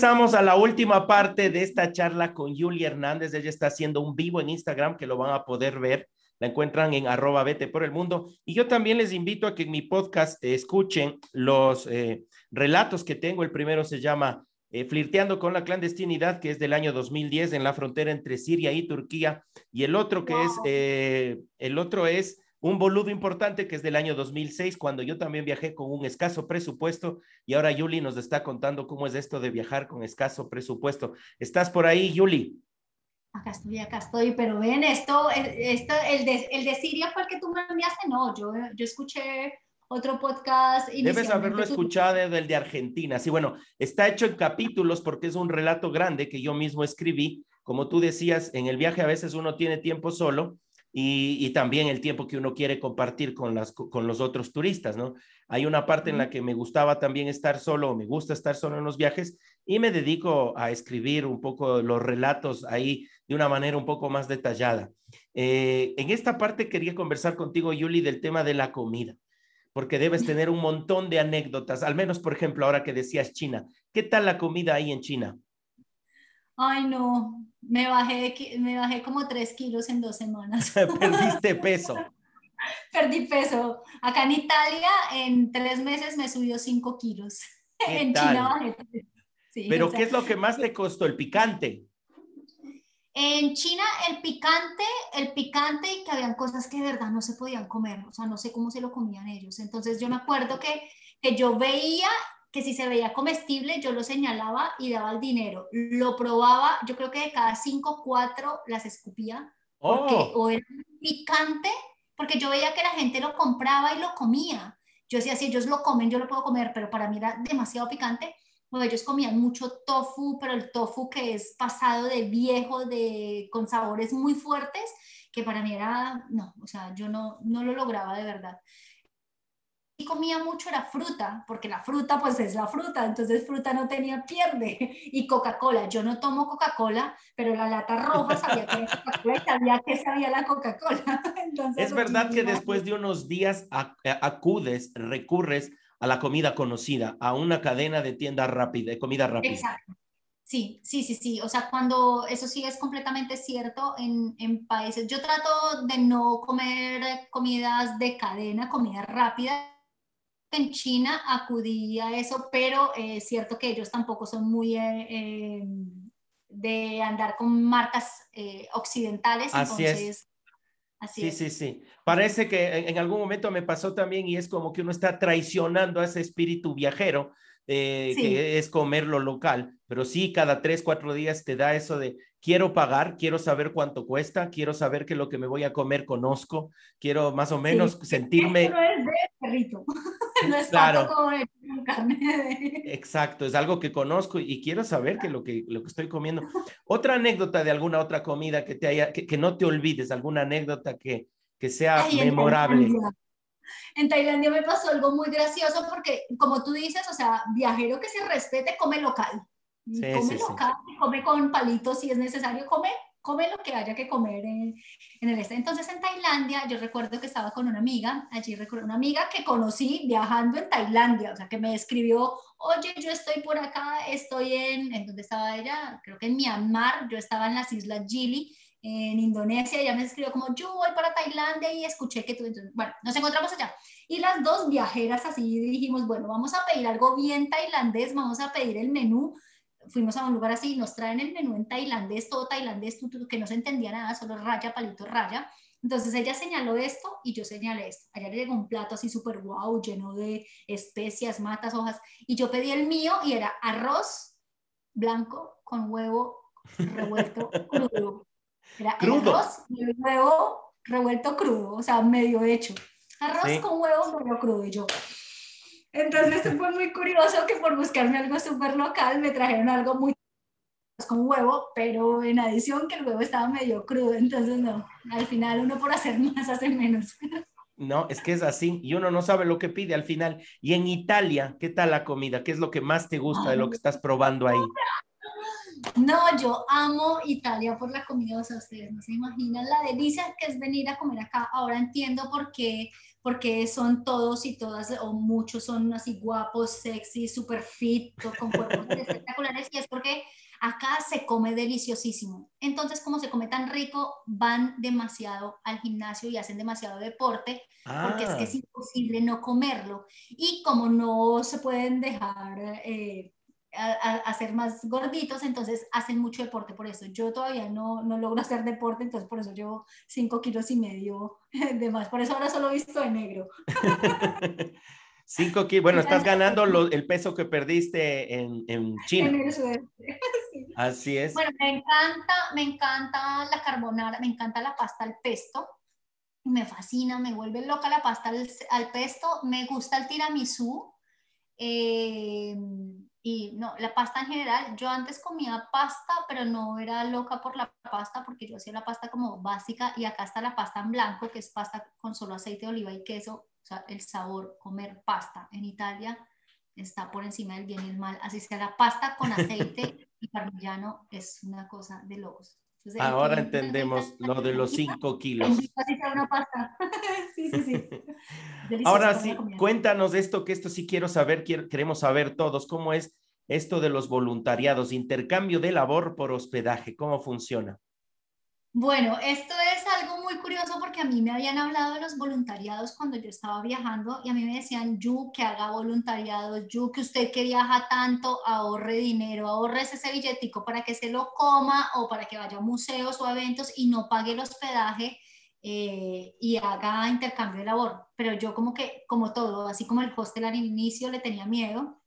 Regresamos a la última parte de esta charla con Yuli Hernández. Ella está haciendo un vivo en Instagram que lo van a poder ver. La encuentran en arroba vete por el mundo. Y yo también les invito a que en mi podcast escuchen los eh, relatos que tengo. El primero se llama eh, Flirteando con la clandestinidad, que es del año 2010 en la frontera entre Siria y Turquía. Y el otro que Wow. es, eh, el otro es un boludo importante que es del año 2006, cuando yo también viajé con un escaso presupuesto y ahora Yuli nos está contando cómo es esto de viajar con escaso presupuesto. ¿Estás por ahí, Yuli? Acá estoy, acá estoy, pero ven, esto, esto el, de, el de Siria fue el que tú me enviaste, no, yo, yo escuché otro podcast. Debes haberlo escuchado del de Argentina. Sí, bueno, está hecho en capítulos porque es un relato grande que yo mismo escribí. Como tú decías, en el viaje a veces uno tiene tiempo solo y, y también el tiempo que uno quiere compartir con, las, con los otros turistas, ¿no? Hay una parte en la que me gustaba también estar solo, me gusta estar solo en los viajes y me dedico a escribir un poco los relatos ahí de una manera un poco más detallada. Eh, en esta parte quería conversar contigo, Yuli, del tema de la comida porque debes (laughs) tener un montón de anécdotas, al menos, por ejemplo, ahora que decías China. ¿Qué tal la comida ahí en China? Ay, no, me bajé, me bajé como tres kilos en dos semanas. (laughs) Perdiste (laughs) peso. Perdí peso. Acá en Italia, en tres meses me subió cinco kilos. ¿Qué (laughs) En tal? China bajé. Sí, Pero o sea, ¿qué es lo que más te costó? El picante. En China el picante, el picante y que habían cosas que de verdad no se podían comer, o sea, no sé cómo se lo comían ellos. Entonces yo me acuerdo que, que yo veía que si se veía comestible, yo lo señalaba y daba el dinero. Lo probaba, yo creo que de cada cinco, cuatro las escupía, porque Oh, o era picante, porque yo veía que la gente lo compraba y lo comía. Yo decía, si ellos lo comen, yo lo puedo comer, pero para mí era demasiado picante. O ellos comían mucho tofu, pero el tofu que es pasado de viejo, de, con sabores muy fuertes, que para mí era, no, o sea, yo no, no lo lograba de verdad. Comía mucho era fruta, porque la fruta pues es la fruta, entonces fruta no tenía pierde. (laughs) Y Coca-Cola, yo no tomo Coca-Cola, pero la lata roja sabía que era Coca-Cola y sabía que sabía la Coca-Cola. (laughs) es verdad que después de unos días acudes, recurres a la comida conocida, a una cadena de tiendas rápida, de comida rápida. Exacto. Sí, sí, sí, sí. O sea, cuando eso sí es completamente cierto en, en países, yo trato de no comer comidas de cadena, comida rápida. En China acudí a eso, pero es cierto que ellos tampoco son muy eh, eh, de andar con marcas eh, occidentales. Así es. Así sí, sí, sí. Parece que en, algún momento me pasó también y es como que uno está traicionando a ese espíritu viajero eh, que es comer lo local, pero sí, cada tres, cuatro días te da eso de quiero pagar, quiero saber cuánto cuesta, quiero saber que lo que me voy a comer conozco, quiero más o menos sentirme... No es de perrito, (laughs) (laughs) no es claro. carne Exacto, es algo que conozco y quiero saber que lo que, lo que estoy comiendo. (laughs) Otra anécdota de alguna otra comida que te haya, que, no te olvides, alguna anécdota que, que sea memorable. En Tailandia me pasó algo muy gracioso porque, como tú dices, o sea, viajero que se respete, come local. come local, come con palitos si es necesario, come, come lo que haya que comer en, en, el este. Entonces en Tailandia, yo recuerdo que estaba con una amiga, allí recuerdo una amiga que conocí viajando en Tailandia, o sea, que me escribió, oye, yo estoy por acá, estoy en, ¿en dónde estaba ella? Creo que en Myanmar, yo estaba en las islas Gili, en Indonesia, ella me escribió como, yo voy para Tailandia y escuché que tú, entonces, bueno, nos encontramos allá. Y las dos viajeras así dijimos, bueno, vamos a pedir algo bien tailandés, vamos a pedir el menú. Fuimos a un lugar así, nos traen el menú en tailandés, todo tailandés, que no se entendía nada, solo raya, palito, raya. Entonces ella señaló esto y yo señalé esto. Allá le llegó un plato así súper wow, lleno de especias, matas, hojas. Y yo pedí el mío y era arroz blanco con huevo revuelto (laughs) crudo. Era crudo. arroz y huevo revuelto crudo, o sea, medio hecho. Arroz con huevo medio crudo y yo. Entonces (laughs) fue muy curioso que por buscarme algo súper local me trajeron algo muy con huevo, pero en adición que el huevo estaba medio crudo, entonces no, al final uno por hacer más hace menos. (laughs) No, es que es así y uno no sabe lo que pide al final. Y en Italia, ¿qué tal la comida? ¿Qué es lo que más te gusta de lo que estás probando ahí? No, yo amo Italia por la comida, o sea, ustedes no se imaginan la delicia que es venir a comer acá. Ahora entiendo por qué, porque son todos y todas, o muchos son así guapos, sexy, super fit, con cuerpos (laughs) espectaculares, y es porque acá se come deliciosísimo. Entonces, como se come tan rico, van demasiado al gimnasio y hacen demasiado deporte, porque es que es ah. imposible no comerlo. Y como no se pueden dejar... Eh, a, ser más gorditos, entonces hacen mucho deporte por eso. Yo todavía no, no logro (laughs) hacer deporte, entonces por eso llevo 5 kilos y medio (laughs) de más. Por eso ahora solo visto de negro. (laughs) 5 kilos, bueno, estás ganando el peso que perdiste en, en China. En el Así es. Bueno, me encanta, me encanta la carbonara, me encanta la pasta al pesto. Me fascina, me vuelve loca la pasta al, al pesto. Me gusta el tiramisú. Eh, y no, la pasta en general, yo antes comía pasta, pero no era loca por la pasta porque yo hacía la pasta como básica y acá está la pasta en blanco, que es pasta con solo aceite de oliva y queso, o sea, el sabor, comer pasta en Italia está por encima del bien y el mal, así que la pasta con aceite (laughs) y parmigiano es una cosa de locos. Ahora entendemos lo de los 5 kilos. Una pasta. (laughs) sí, sí, sí. (laughs) Ahora sí, cuéntanos esto, que esto sí quiero saber, queremos saber todos, cómo es esto de los voluntariados, intercambio de labor por hospedaje, cómo funciona. Bueno, esto es algo muy curioso porque a mí me habían hablado de los voluntariados cuando yo estaba viajando y a mí me decían, Yu, que haga voluntariado, Yu, que usted que viaja tanto, ahorre dinero, ahorre ese billetico para que se lo coma o para que vaya a museos o eventos y no pague el hospedaje eh, y haga intercambio de labor. Pero yo como que, como todo, así como el hostel al inicio le tenía miedo,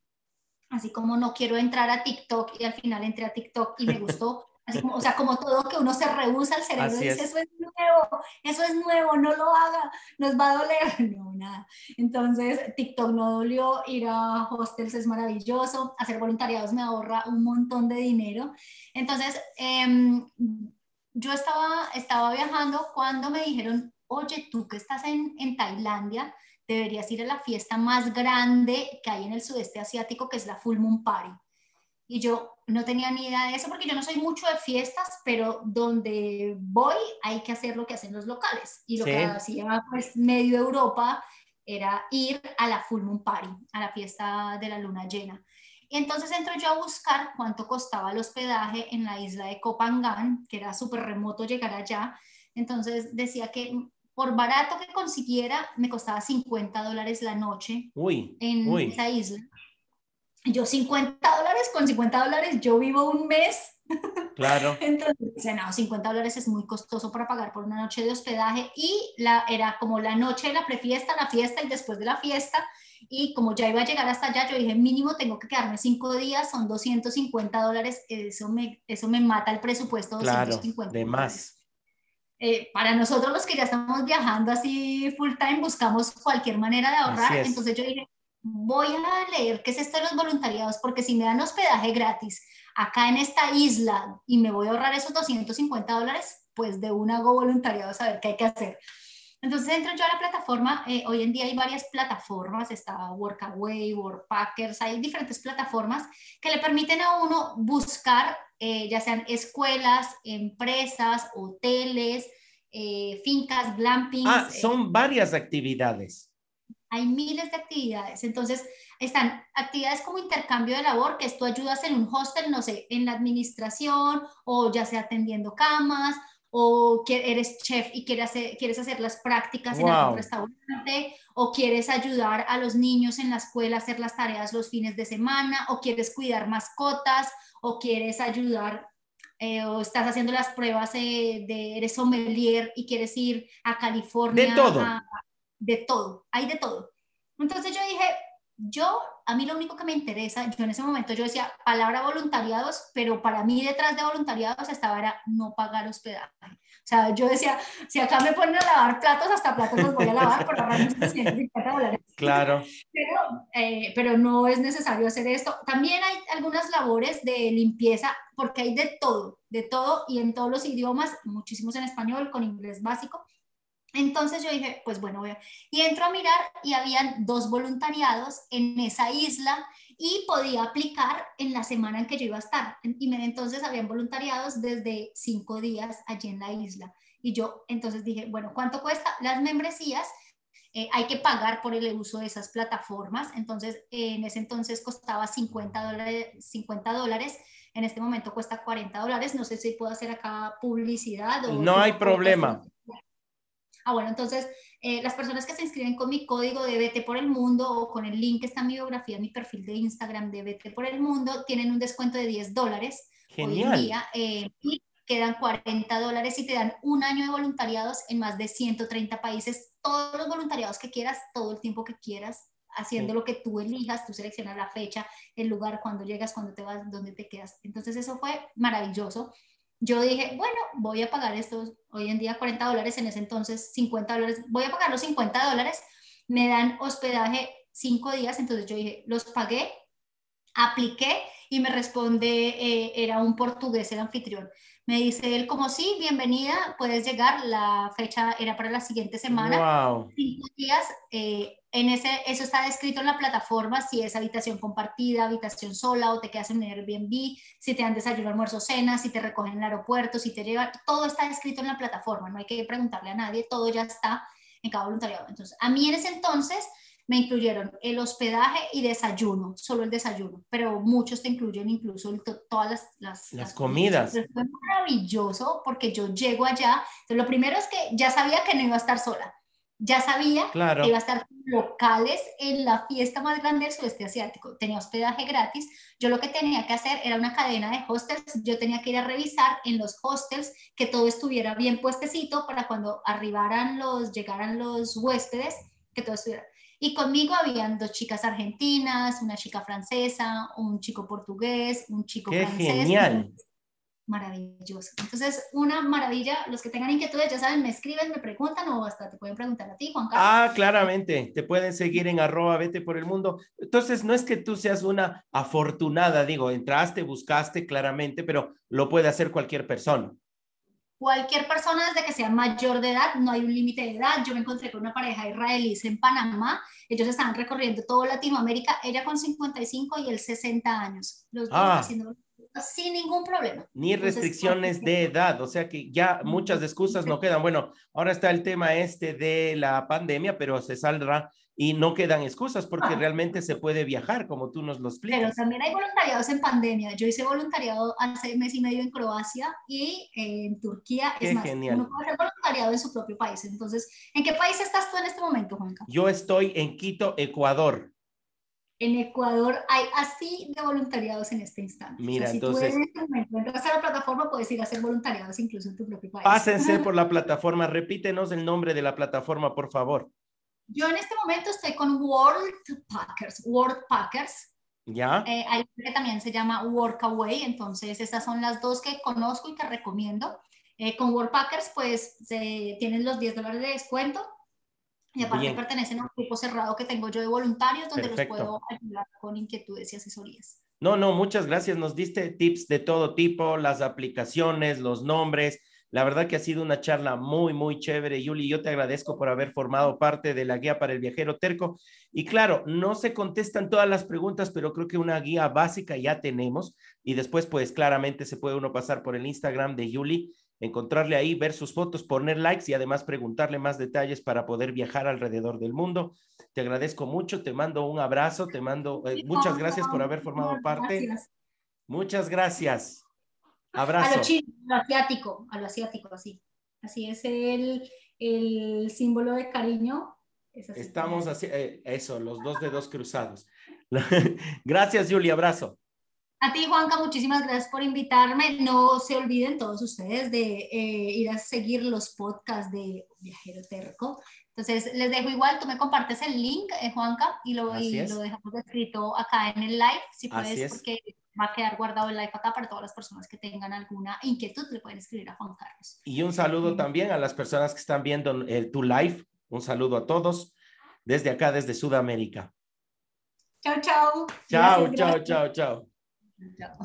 así como no quiero entrar a TikTok y al final entré a TikTok y me (laughs) gustó. O sea, como todo que uno se rehúsa al cerebro y dice, eso es nuevo, eso es nuevo, no lo haga, nos va a doler. (laughs) No, nada. Entonces, TikTok no dolió, ir a hostels es maravilloso, hacer voluntariados me ahorra un montón de dinero. Entonces, em, yo estaba, estaba viajando cuando me dijeron, oye, tú que estás en, en Tailandia, deberías ir a la fiesta más grande que hay en el sudeste asiático, que es la Full Moon Party. Y yo no tenía ni idea de eso porque yo no soy mucho de fiestas, pero donde voy hay que hacer lo que hacen los locales. Y lo que hacía pues medio Europa era ir a la Full Moon Party, a la fiesta de la luna llena. Y entonces entro yo a buscar cuánto costaba el hospedaje en la isla de Copangan, que era súper remoto llegar allá. Entonces decía que por barato que consiguiera, me costaba 50 dólares la noche en esa isla. Yo 50 dólares, con 50 dólares yo vivo un mes. Claro. (laughs) Entonces, no, 50 dólares es muy costoso para pagar por una noche de hospedaje y la, era como la noche de la prefiesta, la fiesta y después de la fiesta. Y como ya iba a llegar hasta allá, yo dije, mínimo tengo que quedarme cinco días, son 250 dólares, eso me, eso me mata el presupuesto. Claro, de más. Eh, para nosotros los que ya estamos viajando así full time, buscamos cualquier manera de ahorrar. Entonces yo dije, voy a leer qué es esto de los voluntariados, porque si me dan hospedaje gratis acá en esta isla y me voy a ahorrar esos 250 dólares, pues de un hago voluntariado a saber qué hay que hacer. Entonces entro yo a la plataforma, eh, hoy en día hay varias plataformas, está Workaway, Workpackers, hay diferentes plataformas que le permiten a uno buscar eh, ya sean escuelas, empresas, hoteles, eh, fincas, glampings. Ah, son varias actividades. Hay miles de actividades. Entonces, están actividades como intercambio de labor, que tú ayudas en un hostel, no sé, en la administración o ya sea atendiendo camas o que eres chef y quieres hacer, quieres hacer las prácticas en algún restaurante, o quieres ayudar a los niños en la escuela a hacer las tareas los fines de semana, o quieres cuidar mascotas, o quieres ayudar, eh, o estás haciendo las pruebas de eres sommelier y quieres ir a California. De todo. De todo, hay de todo. Entonces yo dije, yo, a mí lo único que me interesa, yo en ese momento yo decía palabra voluntariados, pero para mí detrás de voluntariados estaba era no pagar hospedaje. O sea, yo decía, si acá me ponen a lavar platos, hasta platos los voy a lavar por ahorrar 150 dólares. Claro. (laughs) Pero, eh, pero no es necesario hacer esto. También hay algunas labores de limpieza, porque hay de todo, de todo y en todos los idiomas, muchísimos en español, con inglés básico. Entonces yo dije, pues bueno, voy a... y entro a mirar y habían dos voluntariados en esa isla y podía aplicar en la semana en que yo iba a estar. Y entonces habían voluntariados desde cinco días allí en la isla. Y yo entonces dije, bueno, ¿cuánto cuesta las membresías? Eh, hay que pagar por el uso de esas plataformas. Entonces, en ese entonces costaba 50 dólares, 50 dólares. En este momento cuesta 40 dólares. No sé si puedo hacer acá publicidad. O no hay problema. Ah, bueno, entonces eh, las personas que se inscriben con mi código de BT por el Mundo o con el link que está en mi biografía, mi perfil de Instagram de BT por el Mundo, tienen un descuento de 10 dólares hoy en día. Eh, y quedan 40 dólares y te dan un año de voluntariados en más de 130 países. Todos los voluntariados que quieras, todo el tiempo que quieras, haciendo lo que tú elijas, tú seleccionas la fecha, el lugar, cuando llegas, cuando te vas, dónde te quedas. Entonces eso fue maravilloso yo dije, bueno, voy a pagar estos, hoy en día 40 dólares, en ese entonces 50 dólares, voy a pagar los 50 dólares, me dan hospedaje cinco días, entonces yo dije, los pagué, apliqué y me responde, eh, era un portugués el anfitrión. Me dice él como, sí, bienvenida, puedes llegar, la fecha era para la siguiente semana. Wow. Cinco días, eh, en ese, eso está descrito en la plataforma, si es habitación compartida, habitación sola o te quedas en un Airbnb, si te dan desayuno, almuerzo, cena, si te recogen en el aeropuerto, si te llevan, todo está descrito en la plataforma, no hay que preguntarle a nadie, todo ya está en cada voluntariado. Entonces, a mí en ese entonces me incluyeron el hospedaje y desayuno, solo el desayuno, pero muchos te incluyen incluso todas las, las, las comidas. fue maravilloso porque yo llego allá, entonces lo primero es que ya sabía que no iba a estar sola, ya sabía que iba a estar locales en la fiesta más grande del sudeste asiático. Tenía hospedaje gratis. Yo lo que tenía que hacer era una cadena de hostels. Yo tenía que ir a revisar en los hostels que todo estuviera bien puestecito para cuando arribaran los, llegaran los huéspedes, que todo estuviera. Y conmigo habían dos chicas argentinas, una chica francesa, un chico portugués, un chico Qué francés. Genial. Maravilloso. Entonces, una maravilla. Los que tengan inquietudes, ya saben, me escriben, me preguntan o hasta te pueden preguntar a ti, Juan Carlos. Ah, claramente. Te pueden seguir en arroba vete por el mundo. Entonces, no es que tú seas una afortunada, digo, entraste, buscaste claramente, pero lo puede hacer cualquier persona. Cualquier persona desde que sea mayor de edad, no hay un límite de edad. Yo me encontré con una pareja israelí en Panamá, ellos estaban recorriendo toda Latinoamérica, ella con 55 y él 60 años, los dos ah. haciendo sin ningún problema. Ni restricciones de edad, o sea que ya muchas excusas no quedan. Bueno, ahora está el tema este de la pandemia, pero se saldrá y no quedan excusas porque ah. realmente se puede viajar, como tú nos lo explicas. Pero también hay voluntariados en pandemia. Yo hice voluntariado hace mes y medio en Croacia y en Turquía. es más, genial. uno puede hacer voluntariado en su propio país. Entonces, ¿en qué país estás tú en este momento, Juanca? Yo estoy en Quito, Ecuador. En Ecuador hay así de voluntariados en este instante. Mira, entonces. Si tú en este momento entras a la plataforma, puedes ir a hacer voluntariados incluso en tu propio país. Pásense (laughs) por la plataforma. Repítenos el nombre de la plataforma, por favor. Yo en este momento estoy con World Packers, World Packers. Ya. Eh, hay que también se llama Workaway, entonces estas son las dos que conozco y que recomiendo. Eh, con World Packers, pues tienen los 10 dólares de descuento y aparte pertenecen a un grupo cerrado que tengo yo de voluntarios donde los puedo ayudar con inquietudes y asesorías. No, no, muchas gracias. Nos diste tips de todo tipo, las aplicaciones, los nombres, la verdad que ha sido una charla muy, muy chévere, Yuli. Yo te agradezco por haber formado parte de la guía para el viajero terco. Y claro, no se contestan todas las preguntas, pero creo que una guía básica ya tenemos. Y después, pues claramente se puede uno pasar por el Instagram de Yuli, encontrarle ahí, ver sus fotos, poner likes y además preguntarle más detalles para poder viajar alrededor del mundo. Te agradezco mucho, te mando un abrazo, te mando eh, muchas gracias por haber formado parte. Muchas gracias. Abrazo. A lo chino, a lo asiático, a lo asiático, así. Así es el, el símbolo de cariño. Estamos así, eh, eso, los dos dedos cruzados. (laughs) gracias, Julia, abrazo. A ti, Juanca, muchísimas gracias por invitarme. No se olviden todos ustedes de eh, ir a seguir los podcasts de Viajero Terco. Entonces, les dejo igual, tú me compartes el link, eh, Juanca, y lo, y lo dejamos escrito acá en el live, si puedes, porque va a quedar guardado el live acá para todas las personas que tengan alguna inquietud, le pueden escribir a Juan Carlos. Y un saludo también a las personas que están viendo el, tu live. Un saludo a todos desde acá, desde Sudamérica. Chao, chao. Chao, chao, chao, chao. Chao.